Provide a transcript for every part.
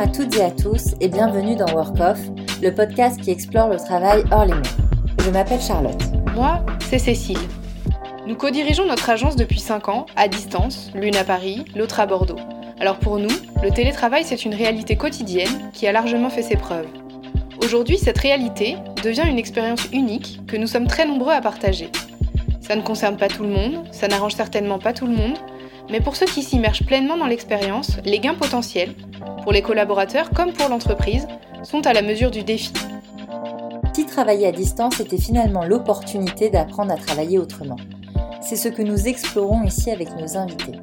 à toutes et à tous et bienvenue dans Work Off, le podcast qui explore le travail hors les murs. Je m'appelle Charlotte. Moi, c'est Cécile. Nous co-dirigeons notre agence depuis 5 ans, à distance, l'une à Paris, l'autre à Bordeaux. Alors pour nous, le télétravail, c'est une réalité quotidienne qui a largement fait ses preuves. Aujourd'hui, cette réalité devient une expérience unique que nous sommes très nombreux à partager. Ça ne concerne pas tout le monde, ça n'arrange certainement pas tout le monde, mais pour ceux qui s'immergent pleinement dans l'expérience, les gains potentiels, pour les collaborateurs comme pour l'entreprise, sont à la mesure du défi. Si travailler à distance était finalement l'opportunité d'apprendre à travailler autrement. C'est ce que nous explorons ici avec nos invités.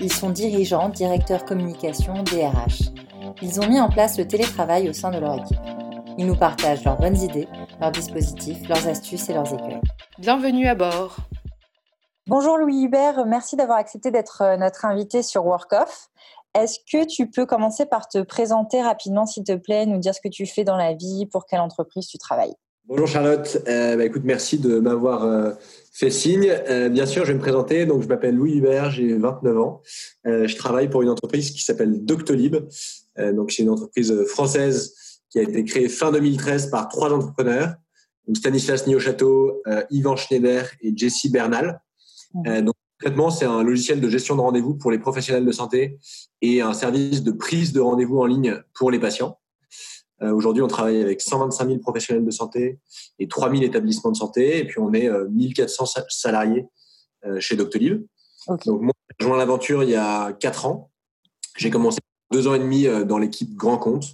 Ils sont dirigeants, directeurs communication, DRH. Ils ont mis en place le télétravail au sein de leur équipe. Ils nous partagent leurs bonnes idées, leurs dispositifs, leurs astuces et leurs écueils. Bienvenue à bord. Bonjour Louis Hubert, merci d'avoir accepté d'être euh, notre invité sur WorkOff. Est-ce que tu peux commencer par te présenter rapidement, s'il te plaît, nous dire ce que tu fais dans la vie, pour quelle entreprise tu travailles? Bonjour Charlotte, euh, bah, écoute, merci de m'avoir euh, fait signe. bien sûr, je vais me présenter. Donc, je m'appelle Louis Hubert, j'ai 29 ans. je travaille pour une entreprise qui s'appelle Doctolib. donc, c'est une entreprise française qui a été créée fin 2013 par trois entrepreneurs, donc Stanislas Niochateau, euh, Yvan Schneider et Jessie Bernal. Mmh. Euh, donc, concrètement, c'est un logiciel de gestion de rendez-vous pour les professionnels de santé et un service de prise de rendez-vous en ligne pour les patients. Euh, Aujourd'hui, on travaille avec 125 000 professionnels de santé et 3 000 établissements de santé. Et puis, on est 1400 euh, salariés euh, chez Doctolib. Donc, moi, j'ai rejoint l'aventure il y a 4 ans. J'ai commencé deux ans et demi dans l'équipe Grand Compte.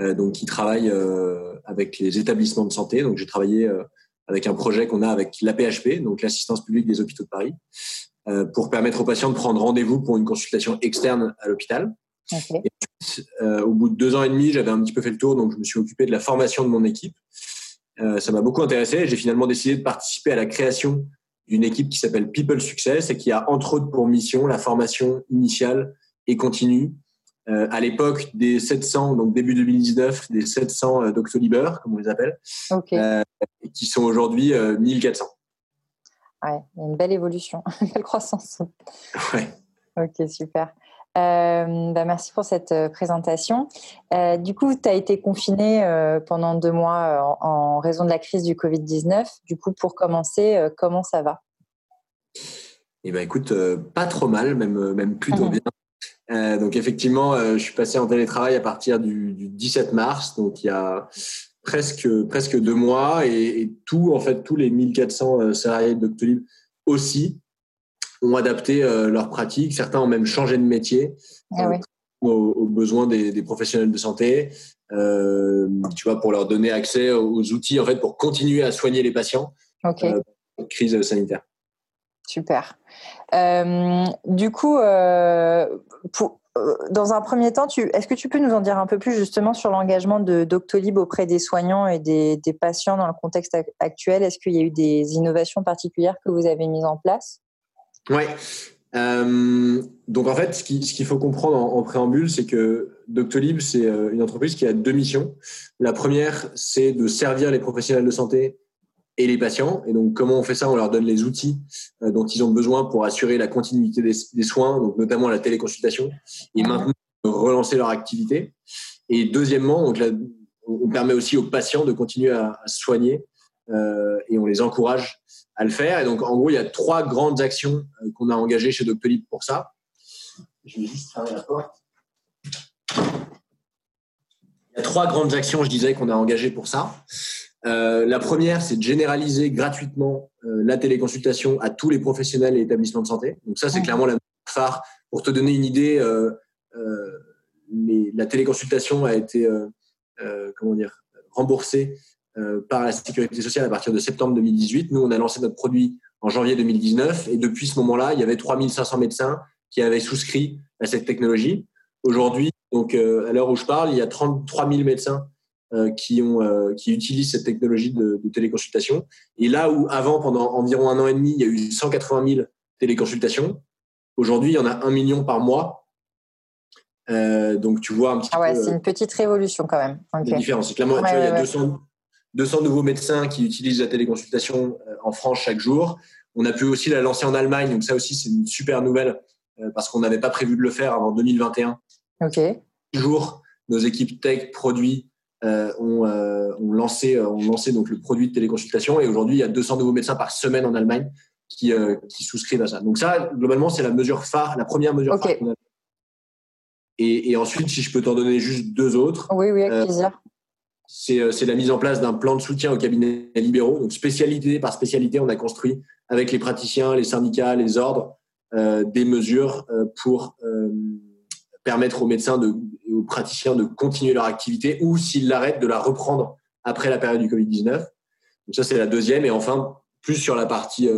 Euh, donc qui travaille euh, avec les établissements de santé. Donc j'ai travaillé euh, avec un projet qu'on a avec l'APHP, donc l'assistance publique des hôpitaux de Paris, pour permettre aux patients de prendre rendez-vous pour une consultation externe à l'hôpital. au bout de deux ans et demi, j'avais un petit peu fait le tour, donc je me suis occupé de la formation de mon équipe. ça m'a beaucoup intéressé. J'ai finalement décidé de participer à la création d'une équipe qui s'appelle People Success et qui a entre autres pour mission la formation initiale et continue euh, à l'époque des 700, donc début 2019, des 700 euh, Doctolibers, comme on les appelle, euh, qui sont aujourd'hui 1400. Ouais, une belle évolution, une belle croissance. Ouais. Ok, super. Bah merci pour cette présentation. du coup, tu as été confiné pendant deux mois en, raison de la crise du Covid-19. Du coup, pour commencer, comment ça va? Eh ben, écoute, pas trop mal, même, même plutôt bien. Euh, donc effectivement, euh, je suis passé en télétravail à partir du, du, 17 mars, donc il y a presque presque deux mois, et, et tout en fait tous les 1400 euh, salariés de Doctolib aussi ont adapté euh, leurs pratiques. Certains ont même changé de métier ah aux, besoins des, des, professionnels de santé. tu vois, pour leur donner accès aux outils en fait pour continuer à soigner les patients. Okay. crise sanitaire. Super. Euh, du coup, euh, pour, euh, dans un premier temps, est-ce que tu peux nous en dire un peu plus justement sur l'engagement de Doctolib auprès des soignants et des, patients dans le contexte actuel? Est-ce qu'il y a eu des innovations particulières que vous avez mises en place? Oui. donc en fait, ce qu'il faut comprendre en, en préambule, c'est que Doctolib, c'est une entreprise qui a deux missions. La première, c'est de servir les professionnels de santé et les patients. Et donc, comment on fait ça? On leur donne les outils euh, dont ils ont besoin pour assurer la continuité des, soins, donc notamment la téléconsultation, et maintenant relancer leur activité. Et deuxièmement, donc on permet aussi aux patients de continuer à, se soigner euh, et on les encourage à le faire. Et donc, en gros, il y a trois grandes actions euh, qu'on a engagées chez Doctolib pour ça. Je vais juste fermer la porte. Il y a trois grandes actions, je disais, qu'on a engagées pour ça. Euh, la première, c'est de généraliser gratuitement euh, la téléconsultation à tous les professionnels et établissements de santé. Donc ça, c'est clairement la phare. Pour te donner une idée, euh, la téléconsultation a été comment dire remboursée par la sécurité sociale à partir de septembre 2018. Nous, on a lancé notre produit en janvier 2019 et depuis ce moment-là, il y avait 3500 médecins qui avaient souscrit à cette technologie. Aujourd'hui, donc à l'heure où je parle, il y a 33 000 médecins euh, qui, ont, euh, qui utilisent cette technologie de, téléconsultation. Et là où avant, pendant environ un an et demi, il y a eu 180 000 téléconsultations, aujourd'hui, il y en a un million par mois. Euh, donc tu vois un petit ah ouais, c'est une petite révolution quand même. Okay. La différence. Clairement, tu vois, il y a 200, 200 nouveaux médecins qui utilisent la téléconsultation en France chaque jour. On a pu aussi la lancer en Allemagne, donc ça aussi c'est une super nouvelle parce qu'on n'avait pas prévu de le faire avant 2021. Ok. Jour nos équipes tech, produits ont, ont, lancé, ont lancé donc le produit de téléconsultation. Et aujourd'hui, il y a 200 nouveaux médecins par semaine en Allemagne qui, qui souscrivent à ça. Donc ça, globalement, c'est la mesure phare, la première mesure phare qu'on a. Et, et, ensuite, si je peux t'en donner juste deux autres. Oui, oui, avec plaisir. C'est la mise en place d'un plan de soutien aux cabinets libéraux. Donc, spécialité par spécialité, on a construit avec les praticiens, les syndicats, les ordres, euh, des mesures euh, pour euh, permettre aux médecins de, et aux praticiens de continuer leur activité ou, s'ils l'arrêtent, de la reprendre après la période du Covid-19. Donc ça, c'est la deuxième. Et enfin, plus sur la partie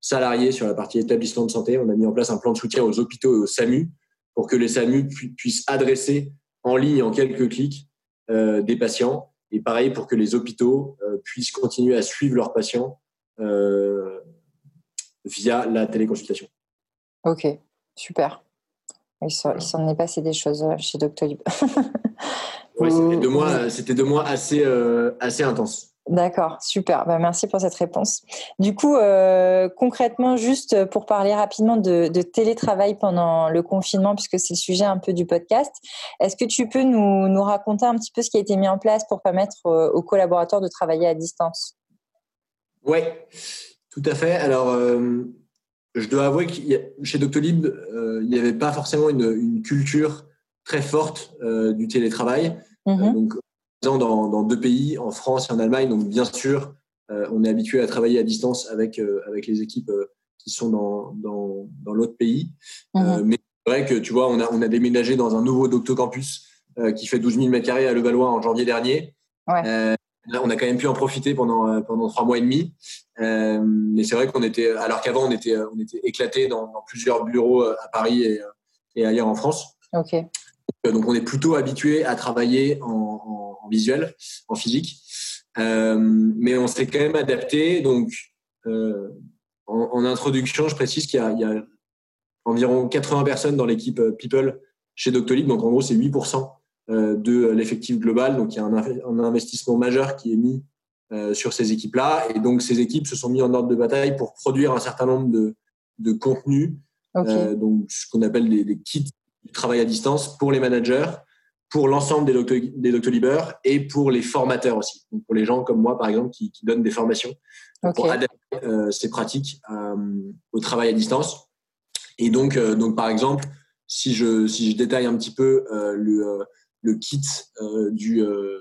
salariée, sur la partie établissement de santé, on a mis en place un plan de soutien aux hôpitaux et aux SAMU pour que les SAMU puissent adresser en ligne, en quelques clics, des patients. Et pareil pour que les hôpitaux puissent continuer à suivre leurs patients via la téléconsultation. Ok, super. Il s'en est passé des choses euh, chez Doctolib. oui, c'était deux mois, c'était deux mois assez, euh, assez intenses. D'accord, super. Bah, merci pour cette réponse. Du coup, euh, concrètement, juste pour parler rapidement de, télétravail pendant le confinement, puisque c'est le sujet un peu du podcast, est-ce que tu peux nous, nous, raconter un petit peu ce qui a été mis en place pour permettre aux collaborateurs de travailler à distance? Oui, tout à fait. Alors, euh, je dois avouer que chez Doctolib, euh, il n'y avait pas forcément une, culture très forte euh, du télétravail. Mhm. donc, dans, dans, deux pays, en France et en Allemagne. Donc, bien sûr, on est habitué à travailler à distance avec, avec les équipes qui sont dans, dans, dans l'autre pays. Mhm. mais c'est vrai que, tu vois, on a, on a déménagé dans un nouveau Doctocampus qui fait 12 000 m2 à Levallois en janvier dernier. Ouais on a quand même pu en profiter pendant euh, pendant trois mois et demi. Euh, mais c'est vrai qu'on était, alors qu'avant on était on était éclaté dans, plusieurs bureaux euh, à Paris et, et ailleurs en France. Ok. Donc on est plutôt habitué à travailler en, en, visuel, en physique, euh, mais on s'est quand même adapté. Donc euh, en, en, introduction, je précise qu'il y, y, a environ 80 personnes dans l'équipe People chez Doctolib. Donc en gros c'est 8% euh, de l'effectif global. Donc, il y a un, investissement majeur qui est mis euh, sur ces équipes-là. Et donc, ces équipes se sont mis en ordre de bataille pour produire un certain nombre de, de contenus, euh, donc ce qu'on appelle des, kits du travail à distance pour les managers, pour l'ensemble des, doctor, des Doctolibers et pour les formateurs aussi. Donc, pour les gens comme moi, par exemple, qui, qui donnent des formations pour adapter ces pratiques au travail à distance. Et donc, donc par exemple, si je, si je détaille un petit peu le, le kit euh, du, euh,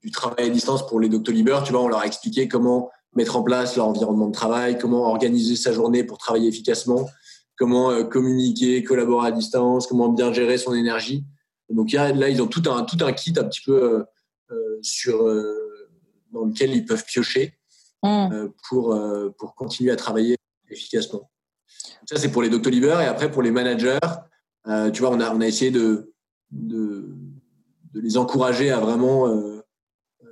du travail à distance pour les Doctolibers. Tu vois, on leur a expliqué comment mettre en place leur environnement de travail, comment organiser sa journée pour travailler efficacement, comment euh, communiquer, collaborer à distance, comment bien gérer son énergie. Donc là, ils ont tout un, tout un kit un petit peu sur, dans lequel ils peuvent piocher mmh. pour, pour continuer à travailler efficacement. ça, c'est pour les Doctolibers. Et après, pour les managers, tu vois, on a, on a essayé de, de, de les encourager à vraiment euh, euh,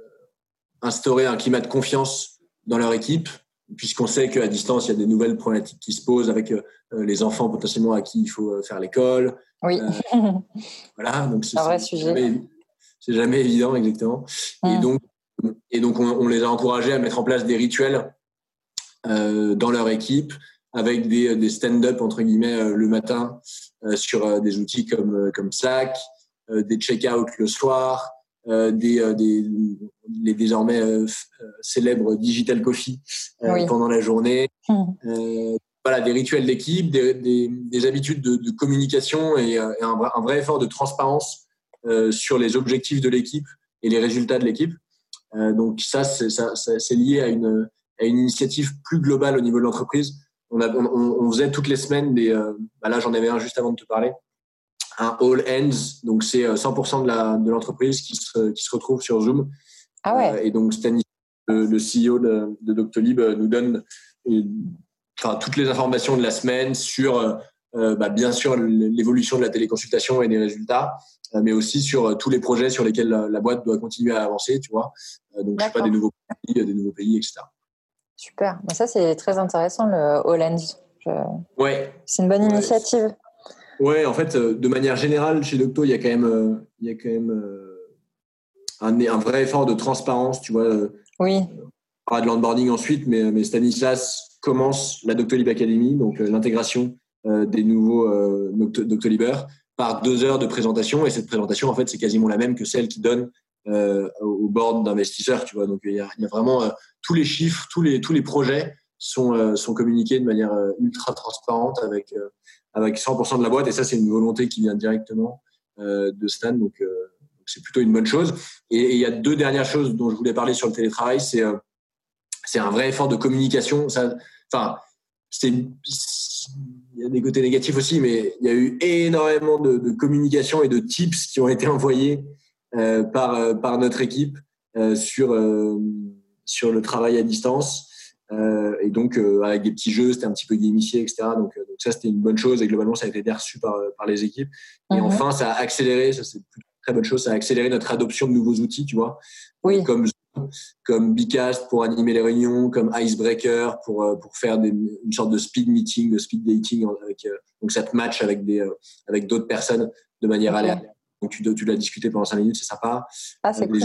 instaurer un climat de confiance dans leur équipe, puisqu'on sait qu'à distance, il y a des nouvelles problématiques qui se posent avec euh, les enfants potentiellement à qui il faut faire l'école. Oui. voilà, donc c'est un vrai sujet. C'est jamais évident, exactement. Et mm. donc, et donc on, les a encouragés à mettre en place des rituels euh, dans leur équipe avec des, des stand-up entre guillemets le matin sur des outils comme comme Slack, euh, des check-out le soir, euh, des, euh, des, les désormais célèbres digital coffee pendant la journée. Mmh. voilà, des rituels d'équipe, des, des, des, habitudes de, de communication et, un, un, vrai effort de transparence sur les objectifs de l'équipe et les résultats de l'équipe. donc ça, c'est lié à une, à une initiative plus globale au niveau de l'entreprise. On, on, on, faisait toutes les semaines des. bah là, j'en avais un juste avant de te parler un all ends, donc c'est 100% euh, de l'entreprise qui, se, qui se retrouve sur Zoom. Ah ouais. Euh, et donc Stanis, le, CEO de, de, Doctolib, euh, nous donne enfin, toutes les informations de la semaine sur, bah, bien sûr, l'évolution de la téléconsultation et des résultats, mais aussi sur tous les projets sur lesquels la, boîte doit continuer à avancer, tu vois. donc, je sais pas, des nouveaux pays, des nouveaux pays, etc. Super. ça, c'est très intéressant, le All Ends. Ouais. C'est une bonne initiative. Ouais, en fait, euh, de manière générale, chez Docto, il y a quand même, euh, il y a quand même euh, un, un, vrai effort de transparence, tu vois. Oui. On parlera de l'onboarding ensuite, mais, mais Stanislas commence la Doctolib Academy, donc l'intégration des nouveaux Doctolibers, par deux heures de présentation. Et cette présentation, en fait, c'est quasiment la même que celle qui donne au board d'investisseurs. Tu vois, donc il y a, il y a vraiment tous les chiffres, tous les tous les projets sont sont communiqués de manière ultra transparente avec avec 100% de la boîte. Et ça, c'est une volonté qui vient directement de Stan. Donc c'est plutôt une bonne chose. Et, il y a deux dernières choses dont je voulais parler sur le télétravail. C'est euh, c'est un vrai effort de communication. Ça, enfin, c'est il y a des côtés négatifs aussi, mais il y a eu énormément de, communication et de tips qui ont été envoyés euh, par euh, par notre équipe sur sur le travail à distance. Et donc avec des petits jeux, c'était un petit peu gamifié, etc. Donc, donc ça c'était une bonne chose et globalement ça a été bien reçu par par les équipes. Et mhm. enfin ça a accéléré, ça c'est très bonne chose. Ça a accéléré notre adoption de nouveaux outils, tu vois. Oui. Comme, comme Bcast pour animer les réunions, comme Icebreaker pour, euh, pour faire des, une sorte de speed meeting, de speed dating. Avec, euh, donc, ça te match avec des, euh, avec d'autres personnes de manière aléatoire. Donc, tu, tu l'as discuté pendant cinq minutes, c'est sympa. Ah, c'est cool.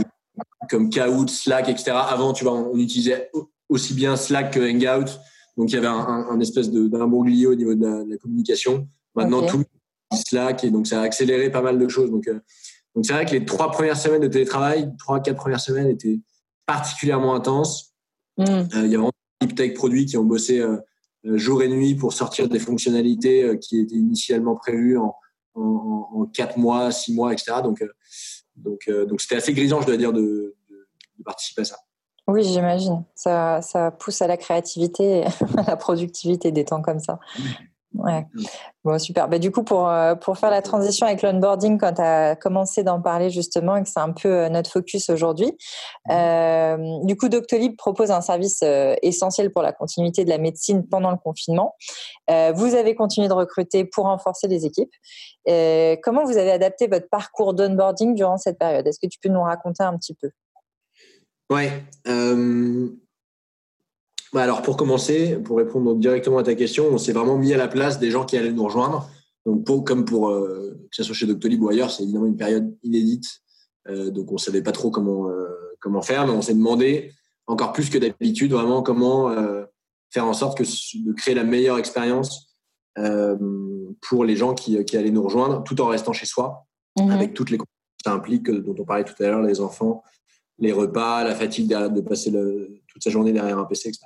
Comme Kahoot, Slack, etc. Avant, tu vois, on utilisait aussi bien Slack que Hangout. Donc, il y avait un, un, espèce d'imbroglio au niveau de la, communication. Maintenant, tout Slack et donc ça a accéléré pas mal de choses. Donc, donc c'est vrai que les trois premières semaines de télétravail, trois quatre premières semaines étaient particulièrement intenses. Mm. Euh, il y a vraiment des tech produits qui ont bossé euh, euh, jour et nuit pour sortir des fonctionnalités qui étaient initialement prévues en, en, quatre mois, six mois, etc. Donc donc donc c'était assez grisant, je dois dire, de, de, participer à ça. Oui, j'imagine. Ça, ça pousse à la créativité, à la productivité des temps comme ça. Ouais. Bon, super. Bah, du coup, pour, euh, pour faire la transition avec l'onboarding, quand tu as commencé d'en parler justement, et que c'est un peu euh, notre focus aujourd'hui, mmh. euh, du coup, Doctolib propose un service essentiel pour la continuité de la médecine pendant le confinement. vous avez continué de recruter pour renforcer les équipes. comment vous avez adapté votre parcours d'onboarding durant cette période? Est-ce que tu peux nous raconter un petit peu? Ouais. Bah, alors pour commencer, pour répondre directement à ta question, on s'est vraiment mis à la place des gens qui allaient nous rejoindre. Donc comme pour euh, que ce soit chez Doctolib ou ailleurs, c'est évidemment une période inédite. Euh, donc on savait pas trop comment euh, comment faire, mais on s'est demandé encore plus que d'habitude vraiment comment faire en sorte que de créer la meilleure expérience pour les gens qui, qui allaient nous rejoindre, tout en restant chez soi, mmh avec toutes les ça implique, dont on parlait tout à l'heure, les enfants, les repas, la fatigue de passer le, toute sa journée derrière un PC, etc.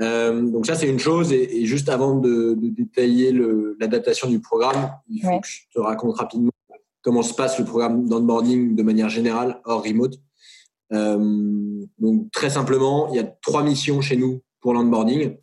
Euh, donc ça, c'est une chose. Et, juste avant de, de détailler l'adaptation du programme, il faut que je te raconte rapidement comment se passe le programme d'onboarding de manière générale, hors remote. Euh, donc très simplement, il y a trois missions chez nous pour l'onboarding.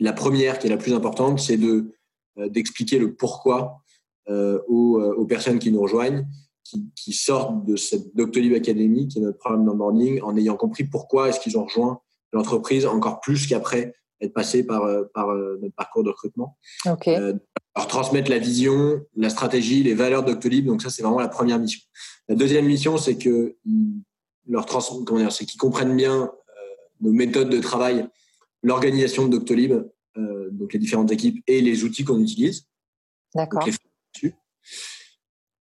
La première, qui est la plus importante, c'est de euh, d'expliquer le pourquoi euh, aux, aux personnes qui nous rejoignent qui, sortent de cette Doctolib Academy, qui est notre programme d'onboarding, en ayant compris pourquoi est-ce qu'ils ont rejoint l'entreprise encore plus qu'après être passé par, euh, par euh, notre parcours de recrutement. Okay. Euh, leur transmettre la vision, la stratégie, les valeurs d'Octolib. Donc ça, c'est vraiment la première mission. La deuxième mission, c'est que leur trans comment dire, c'est qu'ils comprennent bien nos méthodes de travail, l'organisation de Doctolib, euh, donc les différentes équipes et les outils qu'on utilise. D'accord.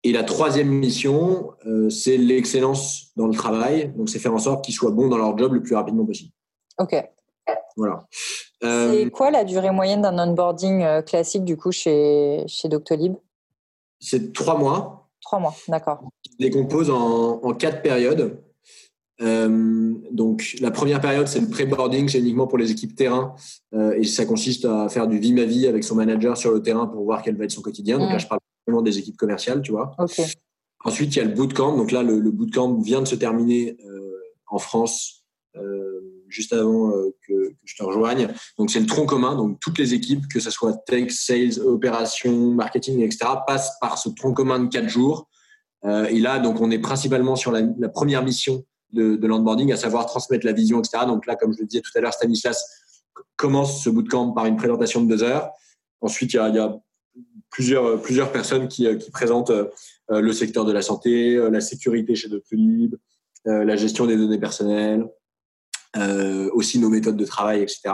Et la troisième mission, euh, c'est l'excellence dans le travail. Donc, c'est faire en sorte qu'ils soient bons dans leur job le plus rapidement possible. OK. Voilà. Euh, c'est quoi la durée moyenne d'un onboarding euh, classique, du coup, chez, chez Doctolib? C'est trois mois. Trois mois, d'accord. Je décompose en, en quatre périodes. donc, la première période, c'est le pré-boarding, c'est uniquement pour les équipes terrain. et ça consiste à faire du vie ma vie avec son manager sur le terrain pour voir quel va être son quotidien. Donc là, je parle des équipes commerciales, tu vois. Ensuite, il y a le bootcamp. Donc là, le, le bootcamp vient de se terminer euh, en France euh, juste avant euh, que, que, je te rejoigne. Donc c'est le tronc commun. Donc toutes les équipes, que ce soit tech, sales, opérations, marketing, etc., passent par ce tronc commun de quatre jours. Et là, donc on est principalement sur la, la première mission de, de l'onboarding, à savoir transmettre la vision, etc. Donc là, comme je le disais tout à l'heure, Stanislas commence ce bootcamp par une présentation de deux heures. Ensuite, il y a, il y a plusieurs, plusieurs personnes qui, qui présentent euh, le secteur de la santé, euh, la sécurité chez Doctolib, euh, la gestion des données personnelles, aussi nos méthodes de travail, etc.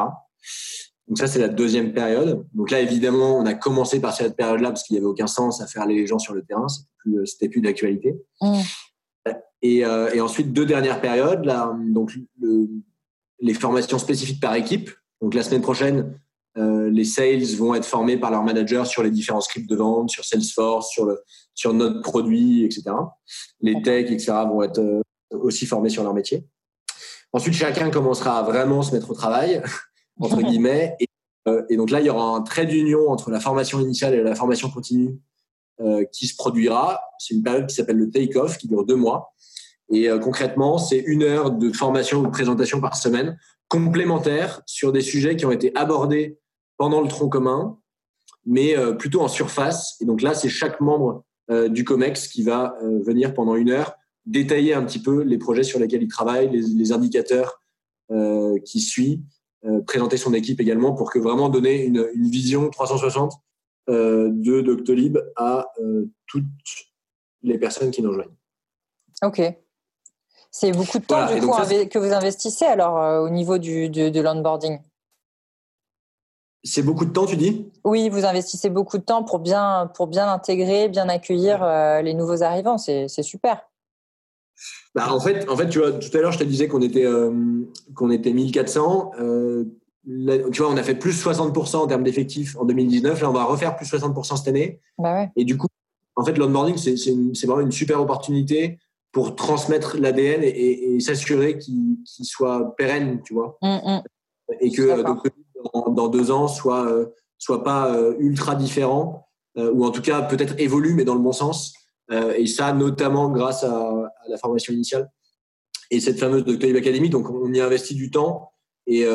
Donc ça, c'est la deuxième période. Donc là, évidemment, on a commencé par cette période-là parce qu'il n'y avait aucun sens à faire les gens sur le terrain. C'était plus, plus d'actualité. Mmh. Et, euh, et, ensuite, deux dernières périodes. Là, donc, le, les formations spécifiques par équipe. Donc la semaine prochaine, les sales vont être formés par leur manager sur les différents scripts de vente, sur Salesforce, sur, le, sur notre produit, etc. Les techs, etc. vont être aussi formés sur leur métier. Ensuite, chacun commencera à vraiment se mettre au travail, entre guillemets. Et, donc là, il y aura un trait d'union entre la formation initiale et la formation continue qui se produira. C'est une période qui s'appelle le take-off, qui dure deux mois. Et euh, concrètement, c'est une heure de formation ou de présentation par semaine complémentaire sur des sujets qui ont été abordés pendant le tronc commun, mais euh, plutôt en surface. Et donc là, c'est chaque membre euh, du COMEX qui va venir pendant une heure détailler un petit peu les projets sur lesquels il travaille, les, indicateurs qui suit, présenter son équipe également pour que vraiment donner une, une vision 360 de Doctolib à toutes les personnes qui nous rejoignent. Ok, c'est beaucoup de temps du coup, que vous investissez alors euh, au niveau du, de, l'onboarding? C'est beaucoup de temps, tu dis? Oui, vous investissez beaucoup de temps pour bien, pour bien intégrer, bien accueillir euh, les nouveaux arrivants. C'est super. Bah, en, fait, en fait, tu vois, tout à l'heure, je te disais qu'on était, euh, qu'on était 1400. tu vois, on a fait plus 60% en termes d'effectifs en 2019. Là, on va refaire plus 60% cette année. Bah Et du coup, en fait, l'onboarding, c'est vraiment une super opportunité pour transmettre l'ADN et, s'assurer qu'il soit pérenne, tu vois. Mm, mm. Et que dans, deux ans soit euh, soit pas euh, ultra différent euh, ou en tout cas peut-être évolue mais dans le bon sens. et ça notamment grâce à, la formation initiale et cette fameuse Doctolib Academy. Donc on y investit du temps et,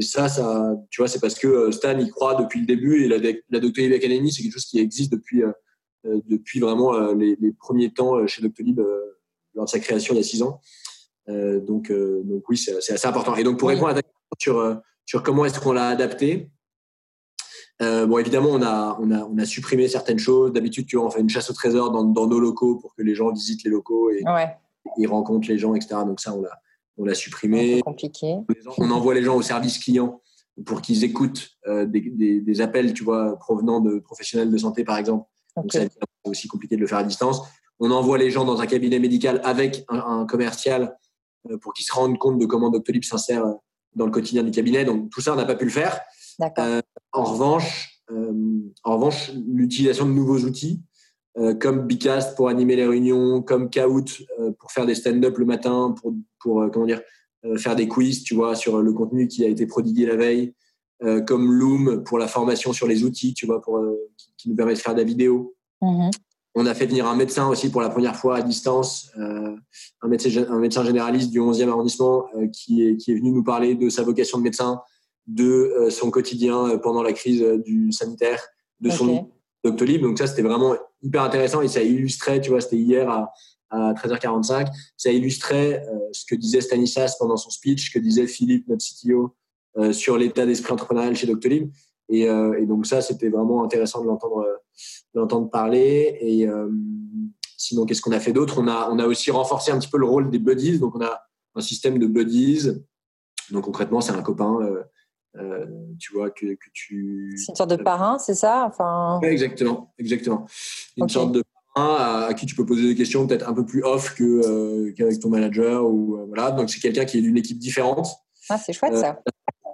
ça, ça, tu vois, c'est parce que Stan y croit depuis le début et la, la Doctolib Academy c'est quelque chose qui existe depuis depuis vraiment les, les, premiers temps chez Doctolib lors de sa création il y a six ans. Euh, donc, euh, donc oui, c'est assez important. Et donc pour répondre à ta question sur, euh, sur comment est-ce qu'on l'a adapté, bon, évidemment, on a, on, a, on a supprimé certaines choses. D'habitude, tu vois, on fait une chasse au trésor dans, dans, nos locaux pour que les gens visitent les locaux et, ils rencontrent les gens, etc. Donc ça, on l'a, on l'a supprimé. compliqué. On envoie les gens au service client pour qu'ils écoutent des, des, des, appels, tu vois, provenant de professionnels de santé, par exemple. Donc ça, c'est aussi compliqué de le faire à distance on envoie les gens dans un cabinet médical avec un, commercial euh, pour qu'ils se rendent compte de comment Doctolib s'insère euh, dans le quotidien du cabinet. Donc tout ça, on n'a pas pu le faire. Euh, en revanche, en revanche, l'utilisation de nouveaux outils comme Bicast pour animer les réunions, comme Kahoot pour faire des stand-up le matin, pour, pour comment dire, faire des quiz, tu vois, sur le contenu qui a été prodigué la veille, comme Loom pour la formation sur les outils, tu vois, pour, qui, nous permet de faire de la vidéo. Mm-hmm. On a fait venir un médecin aussi pour la première fois à distance, euh, un, médecin, un médecin généraliste du 11e arrondissement euh, qui, est, qui est venu nous parler de sa vocation de médecin, de euh, son quotidien pendant la crise du sanitaire, de son Doctolib. Donc ça, c'était vraiment hyper intéressant et ça illustrait, tu vois, c'était hier à, à 13h45, ça illustrait ce que disait Stanislas pendant son speech, ce que disait Philippe, notre CTO, sur l'état d'esprit entrepreneurial chez Doctolib. Et, et donc ça, c'était vraiment intéressant de l'entendre d'entendre parler. Et euh, sinon, qu'est-ce qu'on a fait d'autre? On a, on a aussi renforcé un petit peu le rôle des buddies. Donc, on a un système de buddies. Donc, concrètement, c'est un copain. Euh, euh, tu vois que, que tu c'est une sorte de parrain c'est ça? Enfin exactement exactement une sorte de parrain à, qui tu peux poser des questions peut-être un peu plus off que qu'avec ton manager ou voilà donc c'est quelqu'un qui est d'une équipe différente ah c'est chouette ça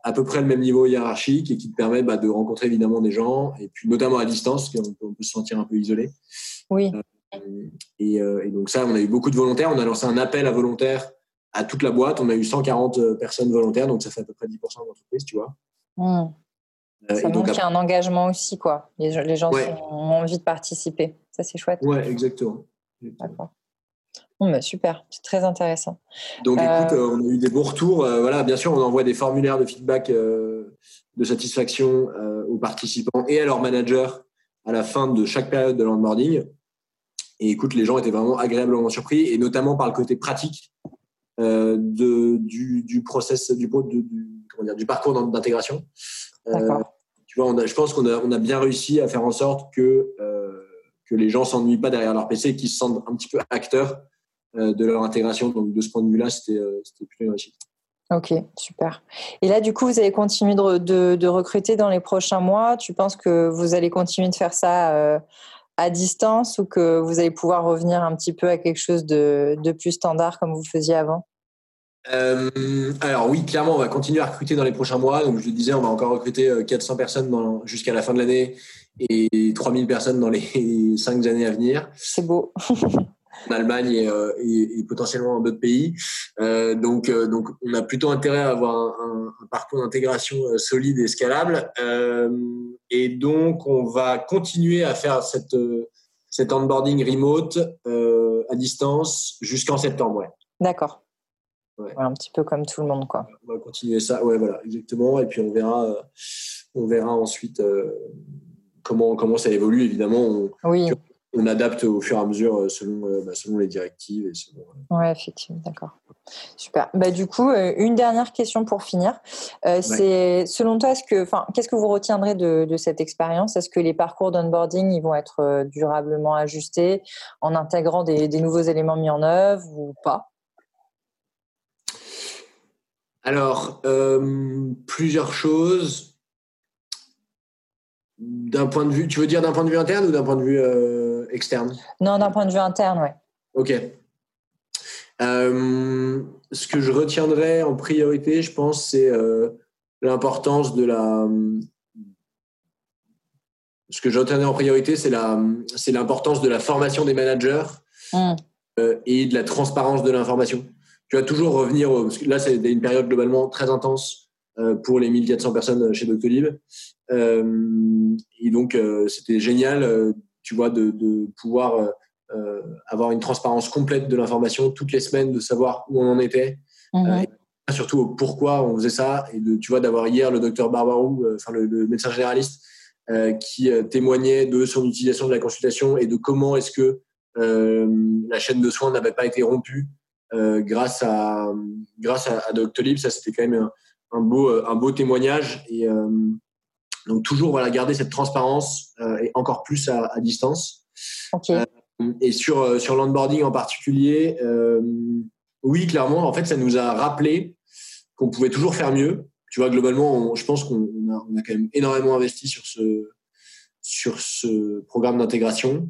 à peu près le même niveau hiérarchique et qui te permet bah, de rencontrer évidemment des gens, et puis notamment à distance, parce qu'on peut, se sentir un peu isolé. Oui. Euh, euh, et, donc ça, on a eu beaucoup de volontaires. On a lancé un appel à volontaires à toute la boîte. On a eu 140 euh, personnes volontaires, donc ça fait à peu près 10% de l'entreprise, tu vois. Hmm. ça montre qu'il y a un engagement aussi, quoi. Les, les gens ont envie de participer. Ça, c'est chouette. Ouais, exactement. D'accord. Bah, super, c'est très intéressant. Donc, écoute, euh, on a eu des bons retours. Euh, voilà, bien sûr, on envoie des formulaires de feedback euh, de satisfaction aux participants et à leurs managers à la fin de chaque période de l'onboarding. Et écoute, les gens étaient vraiment agréablement surpris, et notamment par le côté pratique de, du, du process, du, du, comment dire, du parcours d'intégration. tu vois, je pense qu'on a, on a bien réussi à faire en sorte que, que les gens s'ennuient pas derrière leur PC, qu'ils se sentent un petit peu acteurs euh, de leur intégration. Donc, de ce point de vue-là, c'était euh, plutôt une réussite. Ok, super. Et là, du coup, vous allez continuer de, de, recruter dans les prochains mois. Tu penses que vous allez continuer de faire ça euh, à distance ou que vous allez pouvoir revenir un petit peu à quelque chose de, de plus standard comme vous faisiez avant? Euh, alors oui, clairement, on va continuer à recruter dans les prochains mois. Donc je le disais, on va encore recruter 400 personnes jusqu'à la fin de l'année et 3000 personnes dans les 5 années à venir. C'est beau. en Allemagne et, euh, potentiellement en d'autres pays. Euh, donc, euh, donc, on a plutôt intérêt à avoir un, parcours d'intégration solide et scalable. et donc, on va continuer à faire cette, cet onboarding remote à distance jusqu'en septembre. D'accord. un petit peu comme tout le monde, quoi. On va continuer ça. Ouais, voilà, exactement. Et puis on verra, on verra ensuite comment comment ça évolue. Évidemment, oui on adapte au fur et à mesure euh, selon, euh, bah, selon les directives. Et selon, euh, ouais, effectivement, d'accord. Super. Bah, du coup, une dernière question pour finir. C'est selon toi, est-ce que, qu'est-ce que vous retiendrez de, de cette expérience? Est-ce que les parcours d'onboarding ils vont être durablement ajustés en intégrant des, des, nouveaux éléments mis en œuvre ou pas? Alors, plusieurs choses d'un point de vue, tu veux dire d'un point de vue interne ou d'un point de vue euh, externe? Non, d'un point de vue interne, ouais. Ok. Euh, ce que je retiendrai en priorité, je pense, c'est euh, l'importance de la. Ce que je retiendrai en priorité, c'est la, c'est l'importance de la formation des managers mmh. et de la transparence de l'information. Tu vas toujours revenir. Parce que là, c'est une période globalement très intense pour les 1400 personnes chez Doctolib. Euh, et donc, euh, c'était génial, euh, tu vois, de, de pouvoir avoir une transparence complète de l'information toutes les semaines, de savoir où on en était. Mhm. surtout pourquoi on faisait ça et de, tu vois, d'avoir hier le docteur Barbarou, enfin le, médecin généraliste, qui témoignait de son utilisation de la consultation et de comment est-ce que la chaîne de soins n'avait pas été rompue grâce à grâce à, à Doctolib. Ça, c'était quand même un, beau un beau témoignage et donc toujours voilà garder cette transparence euh, et encore plus à, distance. Euh, et sur euh, sur l'onboarding en particulier, oui clairement en fait ça nous a rappelé qu'on pouvait toujours faire mieux. Tu vois globalement, je pense qu'on a, on a quand même énormément investi sur ce sur ce programme d'intégration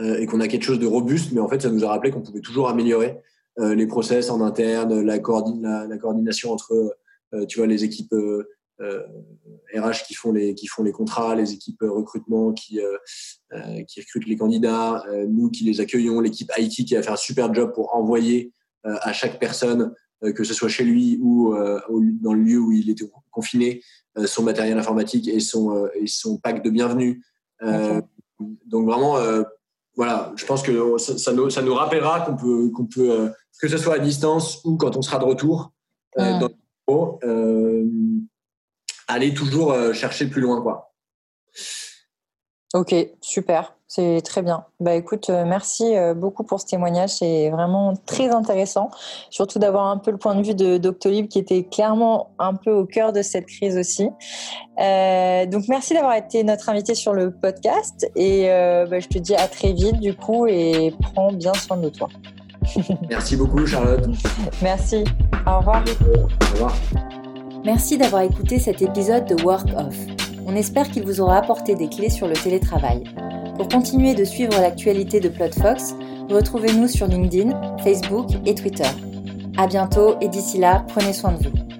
et qu'on a quelque chose de robuste, mais en fait ça nous a rappelé qu'on pouvait toujours améliorer les process en interne, la, la, la coordination entre tu vois les équipes RH euh, qui font les qui font les contrats, les équipes recrutement qui euh, euh, qui recrutent les candidats, nous qui les accueillons, l'équipe IT qui va faire un super job pour envoyer à chaque personne, que ce soit chez lui ou dans le lieu où il était confiné, son matériel informatique et son et son pack de bienvenue. donc vraiment voilà, je pense que ça, nous, ça nous rappellera qu'on peut, qu'on peut que ce soit à distance ou quand on sera de retour dans le aller toujours euh, chercher plus loin, quoi. Ok, super, c'est très bien. Bah écoute, euh, merci euh, beaucoup pour ce témoignage, c'est vraiment très intéressant, surtout d'avoir un peu le point de vue de Doctolib qui était clairement un peu au cœur de cette crise aussi. donc merci d'avoir été notre invité sur le podcast et bah, je te dis à très vite du coup et prends bien soin de toi. merci beaucoup Charlotte. merci, au revoir. Au revoir. Merci d'avoir écouté cet épisode de Work Off. On espère qu'il vous aura apporté des clés sur le télétravail. Pour continuer de suivre l'actualité de PlotFox, retrouvez-nous sur LinkedIn, Facebook et Twitter. À bientôt et d'ici là, prenez soin de vous.